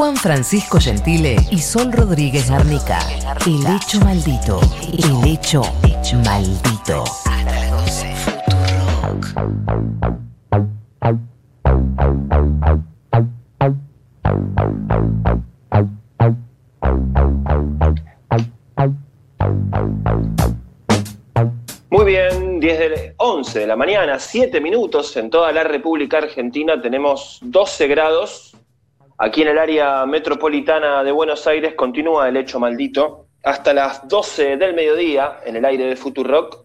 Juan Francisco Gentile y Sol Rodríguez Garnica. El hecho maldito. El hecho maldito. Muy bien, 10 de 11 de la mañana, 7 minutos en toda la República Argentina, tenemos 12 grados. Aquí en el área metropolitana de Buenos Aires continúa el hecho maldito. Hasta las 12 del mediodía, en el aire de Futurock,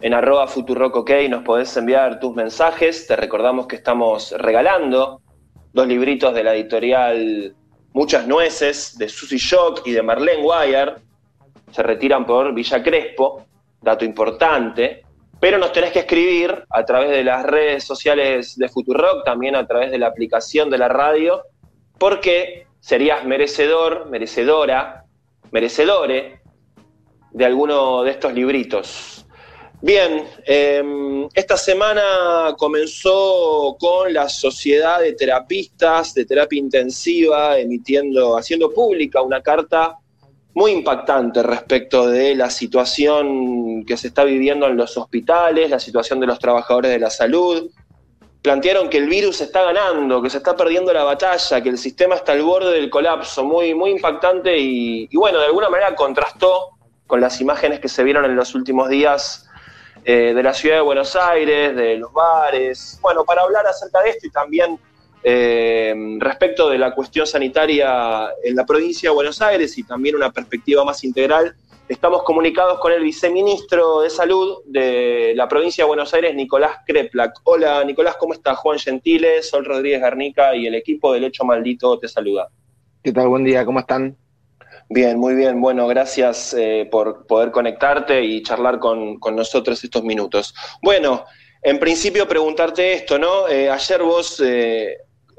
en arroba Futurock OK, nos podés enviar tus mensajes. Te recordamos que estamos regalando dos libritos de la editorial Muchas Nueces, de Susie Shock y de Marlene Wire. Se retiran por Villa Crespo dato importante, pero nos tenés que escribir a través de las redes sociales de Futurock, también a través de la aplicación de la radio, porque serías merecedor, merecedora, merecedore de alguno de estos libritos. Bien, em, esta semana comenzó con la Sociedad de Terapistas de Terapia Intensiva emitiendo, haciendo pública una carta muy impactante respecto de la situación que se está viviendo en los hospitales, la situación de los trabajadores de la salud. Plantearon que el virus está ganando, que se está perdiendo la batalla, que el sistema está al borde del colapso, muy, muy impactante y, bueno, de alguna manera contrastó con las imágenes que se vieron en los últimos días eh, de la ciudad de Buenos Aires, de los bares. Bueno, para hablar acerca de esto y también eh, respecto de la cuestión sanitaria en la provincia de Buenos Aires y también una perspectiva más integral, estamos comunicados con el viceministro de Salud de la provincia de Buenos Aires, Nicolás Kreplak. Hola Nicolás, ¿cómo estás? Juan Gentile, Sol Rodríguez Garnica y el equipo del Hecho Maldito te saluda. ¿Qué tal? Buen día, ¿cómo están? Bien, muy bien. Bueno, gracias eh, por poder conectarte y charlar con, nosotros estos minutos. Bueno, en principio preguntarte esto, ¿no? Eh, ayer vos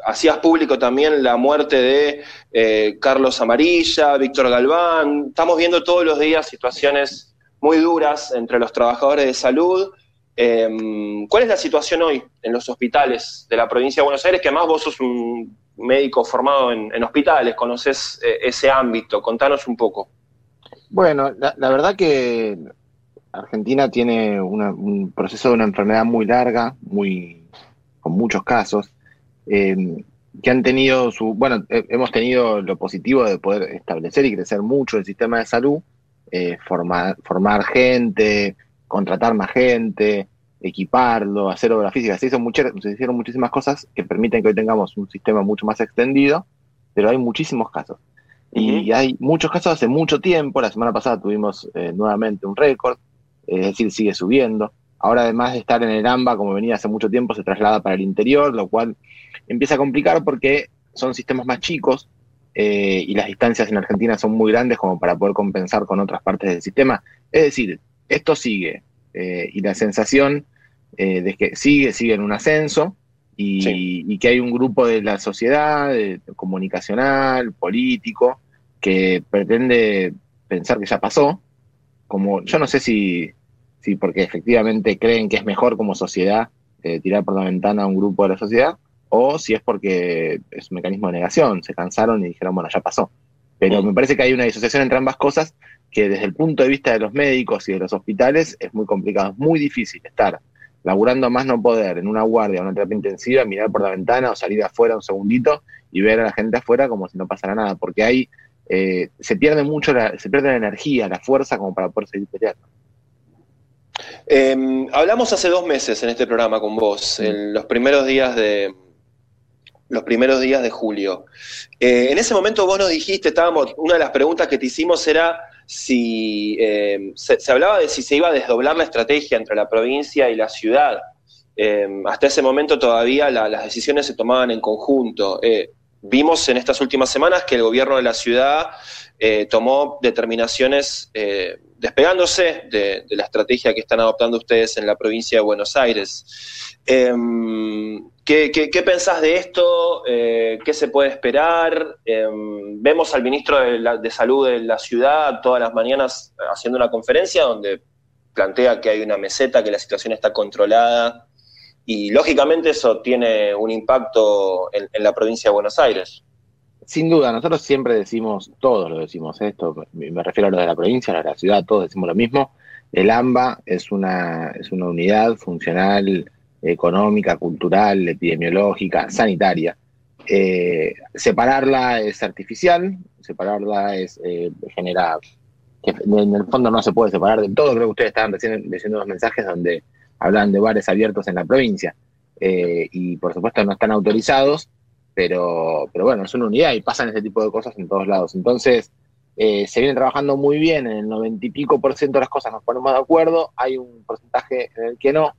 hacías público también la muerte de eh, Carlos Amarilla, Víctor Galván. Estamos viendo todos los días situaciones muy duras entre los trabajadores de salud. Em, ¿Cuál es la situación hoy en los hospitales de la provincia de Buenos Aires? Que además vos sos un médico formado en, hospitales, conoces eh, ese ámbito. Contanos un poco. Bueno, la, verdad que Argentina tiene un proceso de una enfermedad muy larga, muy con muchos casos. Em, que han tenido su, bueno, hemos tenido lo positivo de poder establecer y crecer mucho el sistema de salud, eh, formar, formar gente, contratar más gente, equiparlo, hacer obra física. Se, hizo muchas, se hicieron muchísimas cosas que permiten que hoy tengamos un sistema mucho más extendido, pero hay muchísimos casos. Y hay muchos casos hace mucho tiempo. La semana pasada tuvimos eh, nuevamente un récord, es decir, sigue subiendo. Ahora, además de estar en el AMBA, como venía hace mucho tiempo, se traslada para el interior, lo cual empieza a complicar porque son sistemas más chicos eh, y las distancias en Argentina son muy grandes como para poder compensar con otras partes del sistema. Es decir, esto sigue eh, y la sensación eh, de que sigue, sigue en un ascenso y, que hay un grupo de la sociedad comunicacional, político, que pretende pensar que ya pasó, como yo no sé si sí, porque efectivamente creen que es mejor como sociedad eh, tirar por la ventana a un grupo de la sociedad, o si es porque es un mecanismo de negación, se cansaron y dijeron, bueno, ya pasó. Pero me parece que hay una disociación entre ambas cosas que desde el punto de vista de los médicos y de los hospitales es muy complicado, es muy difícil estar laburando más no poder en una guardia, una terapia intensiva, mirar por la ventana o salir afuera un segundito y ver a la gente afuera como si no pasara nada, porque ahí eh, se pierde mucho, la, se pierde la energía, la fuerza como para poder seguir peleando. Em, hablamos hace dos meses en este programa con vos, en los primeros días de los primeros días de julio. Eh, en ese momento vos nos dijiste, estábamos, una de las preguntas que te hicimos era si em, se, hablaba de si se iba a desdoblar la estrategia entre la provincia y la ciudad. Em, hasta ese momento todavía las decisiones se tomaban en conjunto. Eh, vimos en estas últimas semanas que el gobierno de la ciudad eh, tomó determinaciones despegándose de, la estrategia que están adoptando ustedes en la provincia de Buenos Aires. Em, ¿qué, pensás de esto? Eh, ¿Qué se puede esperar? Em, vemos al ministro de, Salud de la ciudad todas las mañanas haciendo una conferencia donde plantea que hay una meseta, que la situación está controlada y lógicamente eso tiene un impacto en la provincia de Buenos Aires. Sin duda, nosotros siempre decimos, todos lo decimos esto, me refiero a lo de la provincia, a la ciudad, todos decimos lo mismo. El AMBA es una, es una unidad funcional, económica, cultural, epidemiológica, sanitaria. Eh, separarla es artificial, separarla es eh, genera que en el fondo no se puede separar del todo. Creo que ustedes estaban recién diciendo unos mensajes donde hablan de bares abiertos en la provincia eh, y por supuesto no están autorizados pero, pero bueno, es una unidad y pasan ese tipo de cosas en todos lados. Entonces, eh, se viene trabajando muy bien, en el noventa y pico por ciento de las cosas nos ponemos de acuerdo, hay un porcentaje en el que no,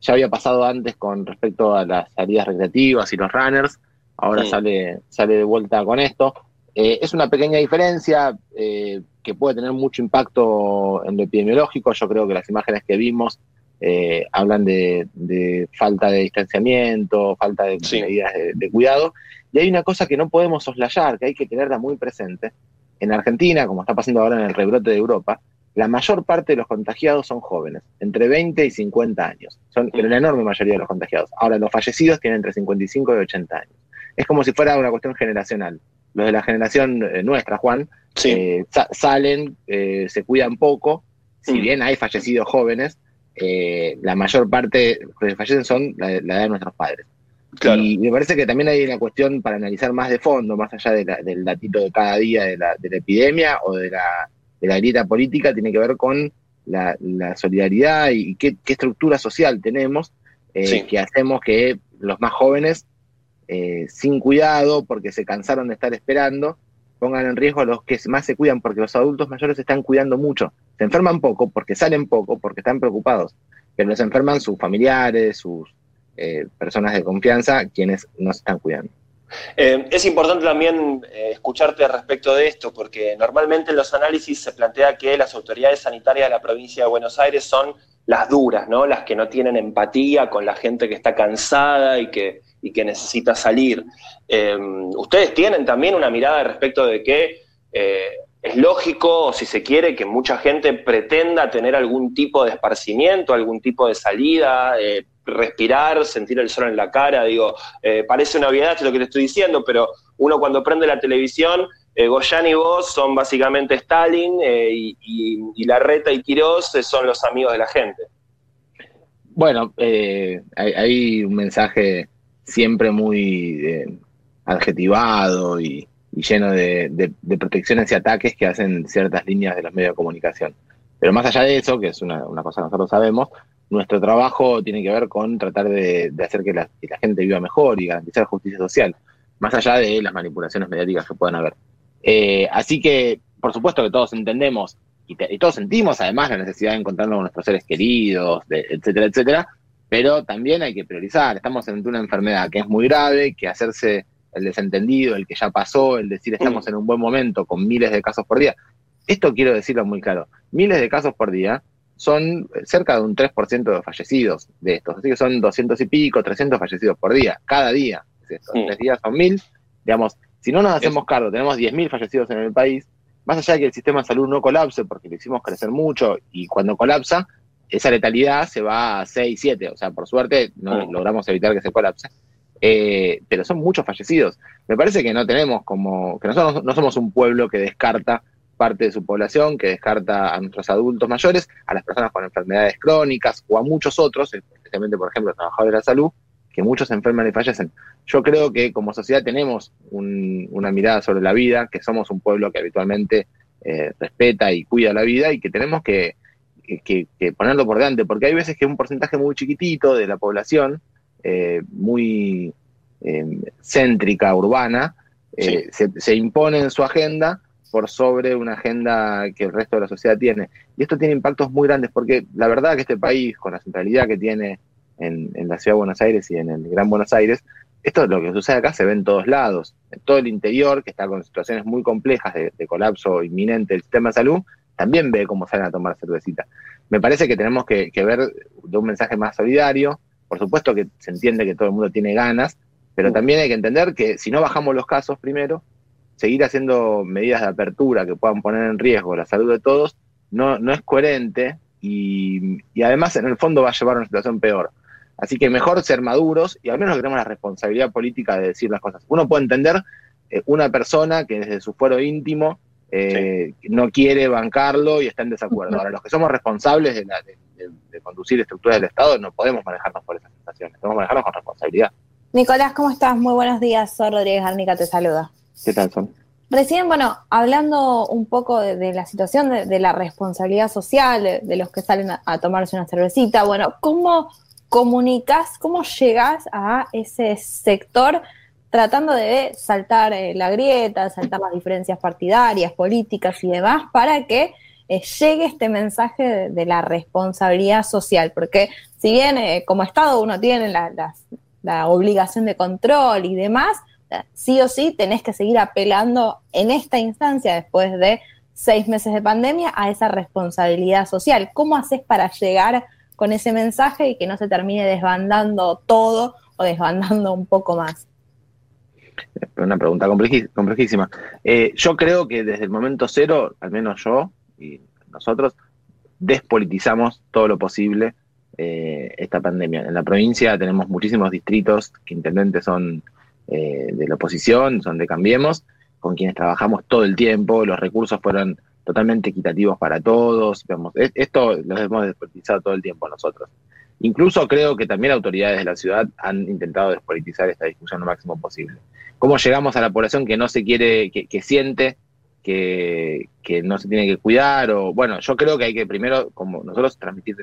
ya había pasado antes con respecto a las salidas recreativas y los runners, ahora sale, sale de vuelta con esto. Eh, es una pequeña diferencia eh, que puede tener mucho impacto en lo epidemiológico, yo creo que las imágenes que vimos eh, hablan de, falta de distanciamiento, falta de medidas de, cuidado. Y hay una cosa que no podemos soslayar, que hay que tenerla muy presente. En Argentina, como está pasando ahora en el rebrote de Europa, la mayor parte de los contagiados son jóvenes, entre 20 y 50 años. Son pero la enorme mayoría de los contagiados. Ahora, los fallecidos tienen entre 55 y 80 años. Es como si fuera una cuestión generacional. Los de la generación eh, nuestra, Juan, eh, salen, se cuidan poco, si bien hay fallecidos jóvenes, eh, la mayor parte que fallecen son la, edad de nuestros padres. Y me parece que también hay una cuestión para analizar más de fondo, más allá del datito de cada día de la, epidemia o de la, de grieta política, tiene que ver con la, solidaridad y qué, estructura social tenemos eh, que hacemos que los más jóvenes, eh, sin cuidado, porque se cansaron de estar esperando, pongan en riesgo a los que más se cuidan, porque los adultos mayores se están cuidando mucho. Se enferman poco porque salen poco, porque están preocupados, pero los enferman sus familiares, sus eh, personas de confianza, quienes no se están cuidando. Eh, es importante también eh, escucharte respecto de esto, porque normalmente en los análisis se plantea que las autoridades sanitarias de la provincia de Buenos Aires son las duras, ¿no? Las que no tienen empatía con la gente que está cansada y que, y que necesita salir. Ustedes tienen también una mirada respecto de que es lógico, si se quiere, que mucha gente pretenda tener algún tipo de esparcimiento, algún tipo de salida, eh, respirar, sentir el sol en la cara. Digo, eh, parece una obviedad lo que te estoy diciendo, pero uno cuando prende la televisión, eh, Goyan y vos son básicamente Stalin y, Larreta y Quirós son los amigos de la gente. Bueno, hay, un mensaje siempre muy adjetivado y y lleno de, protecciones y ataques que hacen ciertas líneas de los medios de comunicación. Pero más allá de eso, que es una, cosa que nosotros sabemos, nuestro trabajo tiene que ver con tratar de, hacer que la, gente viva mejor y garantizar justicia social, más allá de las manipulaciones mediáticas que puedan haber. Eh, así que, por supuesto que todos entendemos y, todos sentimos además la necesidad de encontrarnos con nuestros seres queridos, etcétera, etcétera, pero también hay que priorizar. Estamos ante una enfermedad que es muy grave, que hacerse el desentendido, el que ya pasó, el decir estamos en un buen momento con miles de casos por día. Esto quiero decirlo muy claro, miles de casos por día son cerca de un 3% de fallecidos de estos, así que son 200 y pico, 300 fallecidos por día, cada día. Estos tres días son mil, digamos, si no nos hacemos cargo, tenemos 10.000 fallecidos en el país, más allá de que el sistema de salud no colapse, porque lo hicimos crecer mucho, y cuando colapsa, esa letalidad se va a 6, 7, o sea, por suerte no logramos evitar que se colapse eh, pero son muchos fallecidos. Me parece que no tenemos como, que nosotros no somos un pueblo que descarta parte de su población, que descarta a nuestros adultos mayores, a las personas con enfermedades crónicas o a muchos otros, especialmente, por ejemplo, trabajadores de la salud, que muchos se enferman y fallecen. Yo creo que como sociedad tenemos una mirada sobre la vida, que somos un pueblo que habitualmente eh, respeta y cuida la vida y que tenemos que, que, ponerlo por delante, porque hay veces que un porcentaje muy chiquitito de la población eh, muy eh, céntrica, urbana, eh, se, impone en su agenda por sobre una agenda que el resto de la sociedad tiene. Y esto tiene impactos muy grandes, porque la verdad que este país, con la centralidad que tiene en, la ciudad de Buenos Aires y en el Gran Buenos Aires, esto es lo que sucede acá se ve en todos lados. En todo el interior, que está con situaciones muy complejas de, colapso inminente del sistema de salud, también ve cómo salen a tomar cervecita. Me parece que tenemos que ver de un mensaje más solidario, por supuesto que se entiende que todo el mundo tiene ganas, pero también hay que entender que si no bajamos los casos primero, seguir haciendo medidas de apertura que puedan poner en riesgo la salud de todos no, no es coherente y, además en el fondo va a llevar a una situación peor. Así que mejor ser maduros y al menos tenemos la responsabilidad política de decir las cosas. Uno puede entender eh, una persona que desde su fuero íntimo eh, no quiere bancarlo y está en desacuerdo. Ahora, los que somos responsables de, de, conducir estructuras del Estado no podemos manejarnos por esas sensaciones, podemos manejarnos con responsabilidad. Nicolás, ¿cómo estás? Muy buenos días. Soy Rodríguez Garnica, te saluda. ¿Qué tal, Son? Recién, bueno, hablando un poco de, la situación de, la responsabilidad social de, los que salen a, tomarse una cervecita, bueno, ¿cómo comunicas, cómo llegas a ese sector tratando de saltar eh, la grieta, saltar las diferencias partidarias, políticas y demás, para que eh, llegue este mensaje de, la responsabilidad social? Porque si bien eh, como Estado uno tiene la obligación de control y demás, sí o sí tenés que seguir apelando en esta instancia, después de seis meses de pandemia, a esa responsabilidad social. ¿Cómo haces para llegar con ese mensaje y que no se termine desbandando todo o desbandando un poco más? Una pregunta complejísima. Eh, yo creo que desde el momento cero, al menos yo y nosotros, despolitizamos todo lo posible eh, esta pandemia. En la provincia tenemos muchísimos distritos que intendentes son eh, de la oposición, son de Cambiemos, con quienes trabajamos todo el tiempo, los recursos fueron totalmente equitativos para todos, esto lo hemos despolitizado todo el tiempo nosotros. Incluso creo que también autoridades de la ciudad han intentado despolitizar esta discusión lo máximo posible. ¿Cómo llegamos a la población que no se quiere, que, siente que, no se tiene que cuidar? O bueno, yo creo que hay que primero, como nosotros, transmitir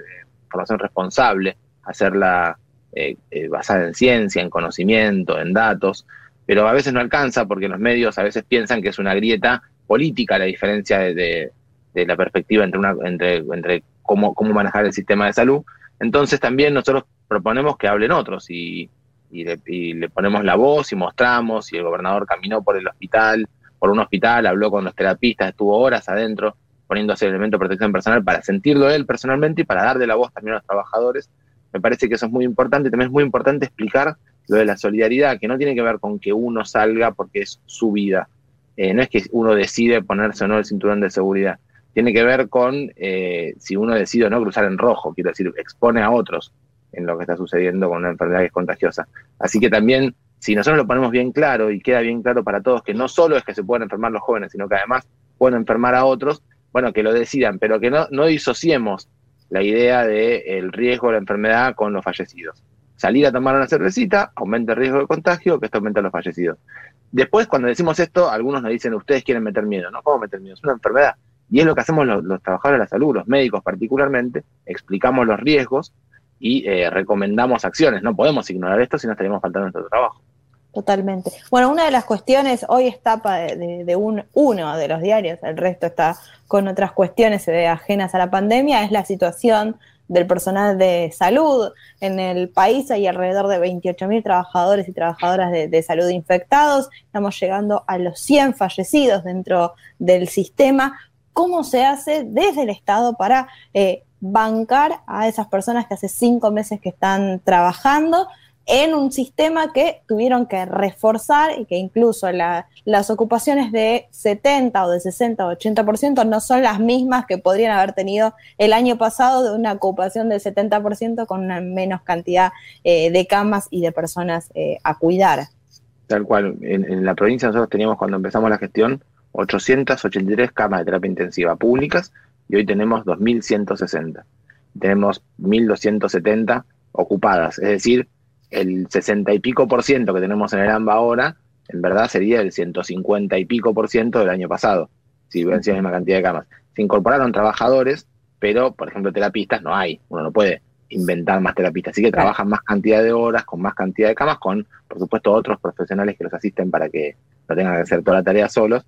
información responsable, hacerla eh, eh, basada en ciencia, en conocimiento, en datos, pero a veces no alcanza porque los medios a veces piensan que es una grieta política la diferencia de, la perspectiva entre, una, entre cómo, cómo manejar el sistema de salud. Entonces también nosotros proponemos que hablen otros y, le, y, le, ponemos la voz y mostramos y el gobernador caminó por el hospital, por un hospital, habló con los terapistas, estuvo horas adentro poniéndose el elemento de protección personal para sentirlo él personalmente y para darle la voz también a los trabajadores me parece que eso es muy importante. También es muy importante explicar lo de la solidaridad, que no tiene que ver con que uno salga porque es su vida. Eh, no es que uno decide ponerse o no el cinturón de seguridad. Tiene que ver con eh, si uno decide o no cruzar en rojo, quiero decir, expone a otros en lo que está sucediendo con una enfermedad que es contagiosa. Así que también, si nosotros lo ponemos bien claro y queda bien claro para todos que no solo es que se pueden enfermar los jóvenes, sino que además pueden enfermar a otros, bueno, que lo decidan, pero que no, no disociemos la idea del riesgo de la enfermedad con los fallecidos. Salir a tomar una cervecita aumenta el riesgo de contagio, que esto aumenta los fallecidos. Después, cuando decimos esto, algunos nos dicen, ustedes quieren meter miedo. No, ¿cómo meter miedo? Es una enfermedad. Y es lo que hacemos los, trabajadores de la salud, los médicos particularmente, explicamos los riesgos y eh, recomendamos acciones. No podemos ignorar esto si no estaríamos faltando nuestro trabajo. Totalmente. Bueno, una de las cuestiones, hoy es tapa de, un, uno de los diarios, el resto está con otras cuestiones ajenas a la pandemia, es la situación del personal de salud. En el país hay alrededor de 28.000 trabajadores y trabajadoras de, salud infectados. Estamos llegando a los 100 fallecidos dentro del sistema. ¿Cómo se hace desde el Estado para eh, bancar a esas personas que hace cinco meses que están trabajando? en un sistema que tuvieron que reforzar y que incluso las ocupaciones de 70 o de 60 o 80% no son las mismas que podrían haber tenido el año pasado de una ocupación del 70% con una menos cantidad eh, de camas y de personas eh, a cuidar. Tal cual, en, la provincia nosotros teníamos cuando empezamos la gestión 883 camas de terapia intensiva públicas y hoy tenemos 2.160. Tenemos 1.270 ocupadas, es decir, el 60 y pico por ciento que tenemos en el AMBA ahora, en verdad sería el 150 y pico por ciento del año pasado, si hubieran sido la misma cantidad de camas. Se incorporaron trabajadores, pero, por ejemplo, terapistas no hay. Uno no puede inventar más terapistas. Así que trabajan más cantidad de horas, con más cantidad de camas, con, por supuesto, otros profesionales que los asisten para que no tengan que hacer toda la tarea solos.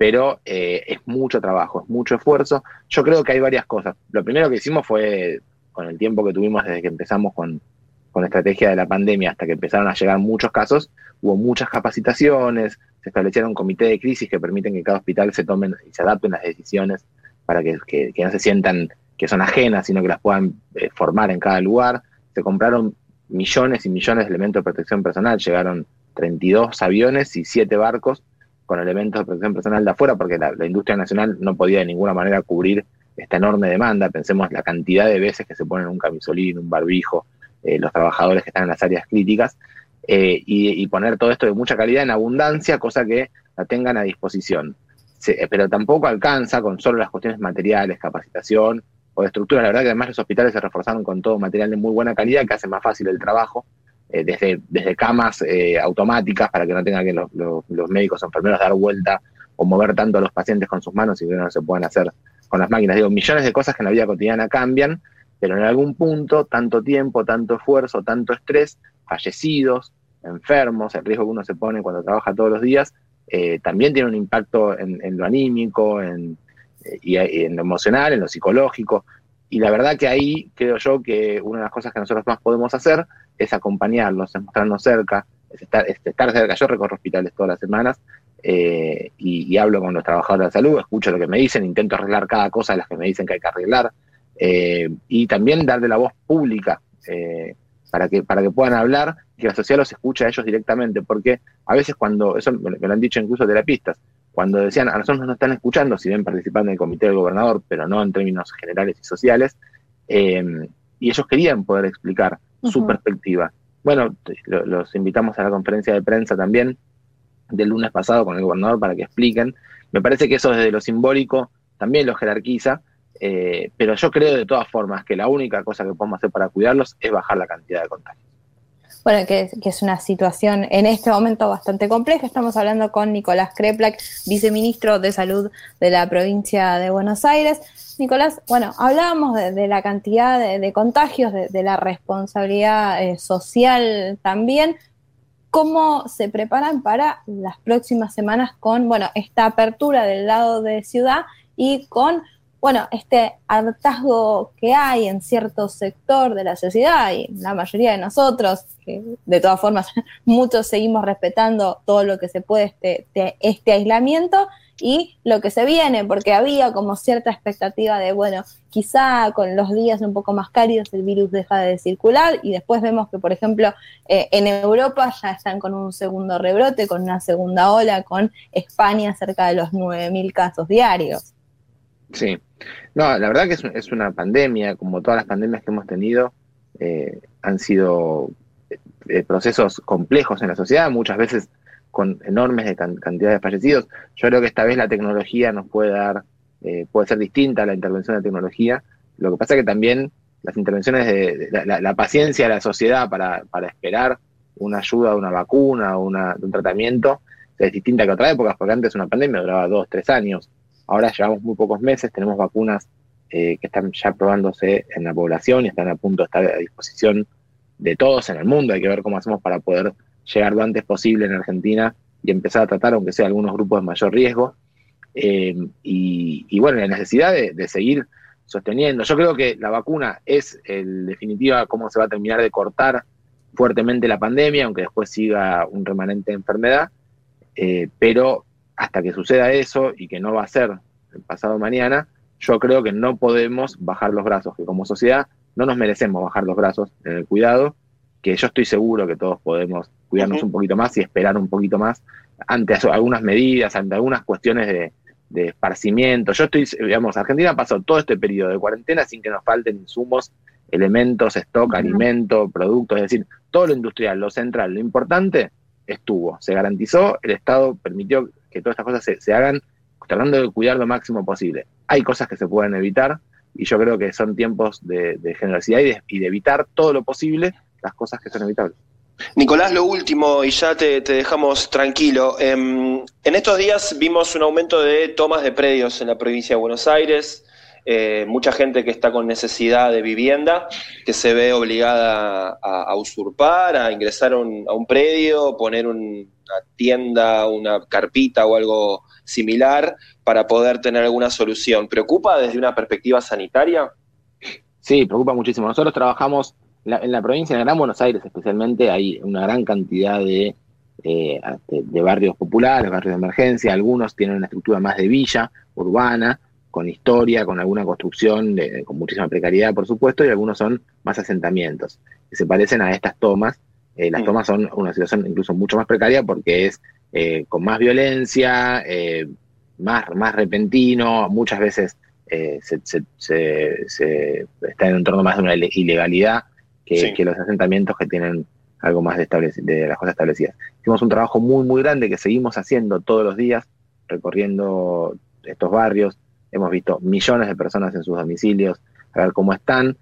Pero eh, es mucho trabajo, es mucho esfuerzo. Yo creo que hay varias cosas. Lo primero que hicimos fue, con el tiempo que tuvimos desde que empezamos con, con la estrategia de la pandemia hasta que empezaron a llegar muchos casos, hubo muchas capacitaciones, se establecieron comités de crisis que permiten que cada hospital se tomen y se adapten las decisiones para que, no se sientan que son ajenas, sino que las puedan eh, formar en cada lugar. Se compraron millones y millones de elementos de protección personal, llegaron 32 aviones y 7 barcos con elementos de protección personal de afuera, porque la, industria nacional no podía de ninguna manera cubrir esta enorme demanda. Pensemos la cantidad de veces que se ponen un camisolín, un barbijo, eh, los trabajadores que están en las áreas críticas, eh, y, poner todo esto de mucha calidad en abundancia, cosa que la tengan a disposición. pero tampoco alcanza con solo las cuestiones materiales, capacitación o de estructura. La verdad que además los hospitales se reforzaron con todo material de muy buena calidad que hace más fácil el trabajo, eh, desde, desde camas eh, automáticas para que no tengan que los, los, médicos o enfermeros dar vuelta o mover tanto a los pacientes con sus manos y que no se puedan hacer con las máquinas. Digo, millones de cosas que en la vida cotidiana cambian, pero en algún punto, tanto tiempo, tanto esfuerzo, tanto estrés, fallecidos, enfermos, el riesgo que uno se pone cuando trabaja todos los días, eh, también tiene un impacto en, lo anímico, en, eh, y en lo emocional, en lo psicológico. Y la verdad que ahí creo yo que una de las cosas que nosotros más podemos hacer es acompañarlos, es mostrarnos cerca, es estar, estar cerca. Yo recorro hospitales todas las semanas eh, y, hablo con los trabajadores de salud, escucho lo que me dicen, intento arreglar cada cosa de las que me dicen que hay que arreglar y también darle la voz pública para que, para que puedan hablar y que la sociedad los escuche a ellos directamente, porque a veces cuando, eso me, lo han dicho incluso terapistas, cuando decían a nosotros nos están escuchando, si ven participando en el comité del gobernador, pero no en términos generales y sociales, eh, y ellos querían poder explicar su perspectiva. Bueno, los invitamos a la conferencia de prensa también del lunes pasado con el gobernador para que expliquen. Me parece que eso desde lo simbólico también lo jerarquiza eh, pero yo creo de todas formas que la única cosa que podemos hacer para cuidarlos es bajar la cantidad de contagios. Bueno, que, es una situación en este momento bastante compleja. Estamos hablando con Nicolás Kreplak, viceministro de Salud de la provincia de Buenos Aires. Nicolás, bueno, hablábamos de, la cantidad de, contagios, de, la responsabilidad eh, social también. ¿Cómo se preparan para las próximas semanas con, bueno, esta apertura del lado de ciudad y con bueno, este hartazgo que hay en cierto sector de la sociedad y la mayoría de nosotros, que de todas formas muchos seguimos respetando todo lo que se puede este, este, aislamiento y lo que se viene, porque había como cierta expectativa de, bueno, quizá con los días un poco más cálidos el virus deja de circular y después vemos que, por ejemplo, eh, en Europa ya están con un segundo rebrote, con una segunda ola, con España cerca de los 9.000 casos diarios. Sí, no, la verdad que es, una pandemia, como todas las pandemias que hemos tenido, eh, han sido eh, procesos complejos en la sociedad, muchas veces con enormes de cantidades de fallecidos. Yo creo que esta vez la tecnología nos puede dar, eh, puede ser distinta a la intervención de tecnología. Lo que pasa es que también las intervenciones de, la, paciencia de la sociedad para, esperar una ayuda, una vacuna, una, un tratamiento, es distinta que otra época, porque antes una pandemia duraba dos, tres años. Ahora llevamos muy pocos meses, tenemos vacunas eh, que están ya probándose en la población y están a punto de estar a disposición de todos en el mundo. Hay que ver cómo hacemos para poder llegar lo antes posible en Argentina y empezar a tratar, aunque sea algunos grupos de mayor riesgo. Eh, y, bueno, la necesidad de, seguir sosteniendo. Yo creo que la vacuna es, en definitiva, cómo se va a terminar de cortar fuertemente la pandemia, aunque después siga un remanente de enfermedad. Eh, pero hasta que suceda eso y que no va a ser el pasado mañana, yo creo que no podemos bajar los brazos, que como sociedad no nos merecemos bajar los brazos en el cuidado, que yo estoy seguro que todos podemos cuidarnos un poquito más y esperar un poquito más ante algunas medidas, ante algunas cuestiones de, esparcimiento. Yo estoy, digamos, Argentina pasó todo este periodo de cuarentena sin que nos falten insumos, elementos, stock, alimento, productos, es decir, todo lo industrial, lo central, lo importante estuvo, se garantizó, el Estado permitió que todas estas cosas se, hagan tratando de cuidar lo máximo posible. Hay cosas que se pueden evitar y yo creo que son tiempos de, generosidad y de, evitar todo lo posible las cosas que son evitables. Nicolás, lo último, y ya te, dejamos tranquilo. Em, en estos días vimos un aumento de tomas de predios en la provincia de Buenos Aires. Eh, mucha gente que está con necesidad de vivienda, que se ve obligada a, usurpar, a ingresar a un, predio, poner una tienda, una carpita o algo similar para poder tener alguna solución. ¿Preocupa desde una perspectiva sanitaria? Sí, preocupa muchísimo. Nosotros trabajamos en la provincia de Gran Buenos Aires especialmente, hay una gran cantidad eh, de barrios populares, barrios de emergencia, algunos tienen una estructura más de villa, urbana, con historia, con alguna construcción, con muchísima precariedad, por supuesto, y algunos son más asentamientos, que se parecen a estas tomas. Eh, las mm. tomas son una situación incluso mucho más precaria porque es eh, con más violencia, eh, más, más repentino, muchas veces se, está en un entorno más de una ilegalidad que, que los asentamientos que tienen algo más de, de las cosas establecidas. Hicimos un trabajo muy, muy grande que seguimos haciendo todos los días, recorriendo estos barrios. Hemos visto millones de personas en sus domicilios, a ver cómo están.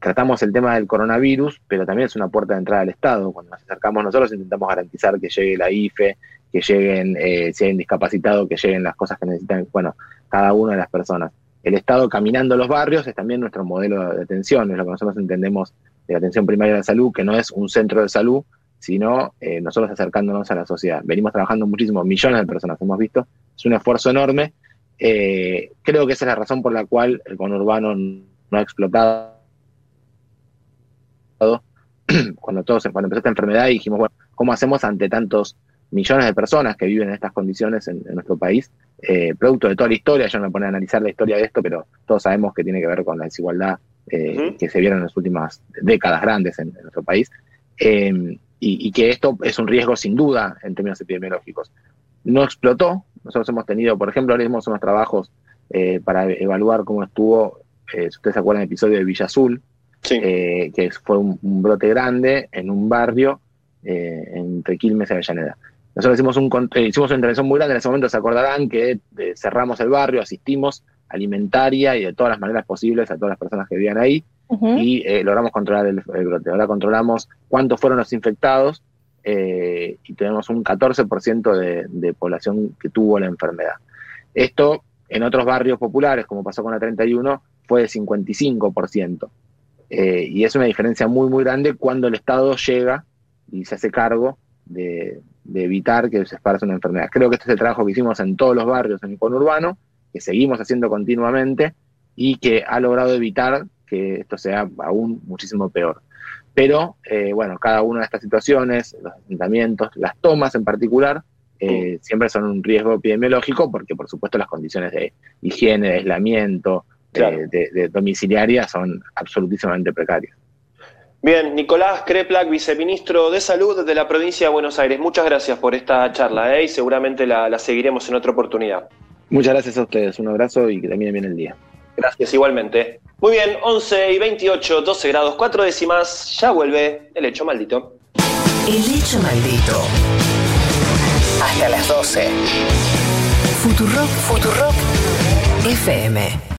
Tratamos el tema del coronavirus, pero también es una puerta de entrada al Estado. Cuando nos acercamos nosotros intentamos garantizar que llegue la IFE, que lleguen, eh, si hay discapacitado, que lleguen las cosas que necesitan, bueno, cada una de las personas. El Estado caminando los barrios es también nuestro modelo de atención, es lo que nosotros entendemos de la atención primaria de la salud, que no es un centro de salud, sino eh, nosotros acercándonos a la sociedad. Venimos trabajando muchísimo, millones de personas hemos visto, es un esfuerzo enorme. Eh, creo que esa es la razón por la cual el conurbano no ha explotado. Cuando, todos, cuando empezó esta enfermedad dijimos, bueno, ¿cómo hacemos ante tantos millones de personas que viven en estas condiciones en, nuestro país? Eh, producto de toda la historia, yo no me pone a analizar la historia de esto, pero todos sabemos que tiene que ver con la desigualdad eh, que se vieron en las últimas décadas grandes en, nuestro país, y, que esto es un riesgo sin duda en términos epidemiológicos. No explotó, nosotros hemos tenido, por ejemplo, ahora hicimos unos trabajos eh, para evaluar cómo estuvo, si ustedes se acuerdan del episodio de Villa Azul, que fue un, brote grande en un barrio entre Quilmes y Avellaneda. Nosotros hicimos, un, hicimos una intervención muy grande, en ese momento se acordarán que cerramos el barrio, asistimos alimentaria y de todas las maneras posibles a todas las personas que vivían ahí y eh, logramos controlar el, brote. Ahora controlamos cuántos fueron los infectados eh, y tenemos un 14% de, de población que tuvo la enfermedad. Esto en otros barrios populares, como pasó con la 31, fue de 55%. Eh, y es una diferencia muy, muy grande cuando el Estado llega y se hace cargo de, de evitar que se esparza una enfermedad. Creo que este es el trabajo que hicimos en todos los barrios en el conurbano que seguimos haciendo continuamente y que ha logrado evitar que esto sea aún muchísimo peor. Pero, eh, bueno, cada una de estas situaciones, los asentamientos, las tomas en particular, eh, siempre son un riesgo epidemiológico porque, por supuesto, las condiciones de higiene, de aislamiento, de, domiciliaria son absolutísimamente precarias. Bien, Nicolás Kreplak, viceministro de Salud de la provincia de Buenos Aires. Muchas gracias por esta charla ¿eh? y seguramente la seguiremos en otra oportunidad. Muchas gracias a ustedes, un abrazo y que termine bien el día. Gracias igualmente. Muy bien, 11 y 28, 12 grados, 4 décimas, ya vuelve el hecho maldito. El hecho maldito. Hasta las 12. Futurock, Futurock FM.